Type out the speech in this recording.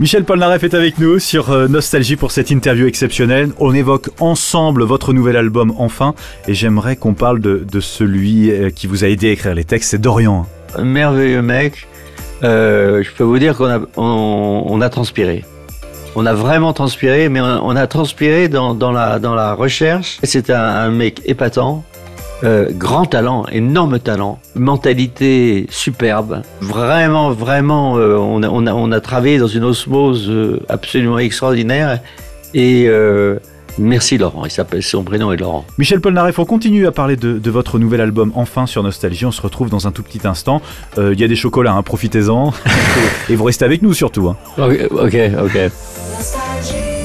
Michel Polnareff est avec nous sur euh, Nostalgie pour cette interview exceptionnelle. On évoque ensemble votre nouvel album Enfin et j'aimerais qu'on parle de, celui euh, qui vous a aidé à écrire les textes, c'est Dorian. Merveilleux mec. Euh, je peux vous dire qu'on a, transpiré. On a vraiment transpiré, mais on, a transpiré dans, la, dans la recherche. C'est un mec épatant. Euh, grand talent, énorme talent, mentalité superbe. Vraiment, vraiment, euh, on, a, on, a, on, a, travaillé dans une osmose euh, absolument extraordinaire. Et merci Laurent, il s'appelle, son prénom est Laurent. Michel Polnareff, on continue à parler de, de, votre nouvel album Enfin sur Nostalgie. On se retrouve dans un tout petit instant. Il y a des chocolats, hein, profitez-en. et vous restez avec nous surtout. Hein. Ok, ok. ok.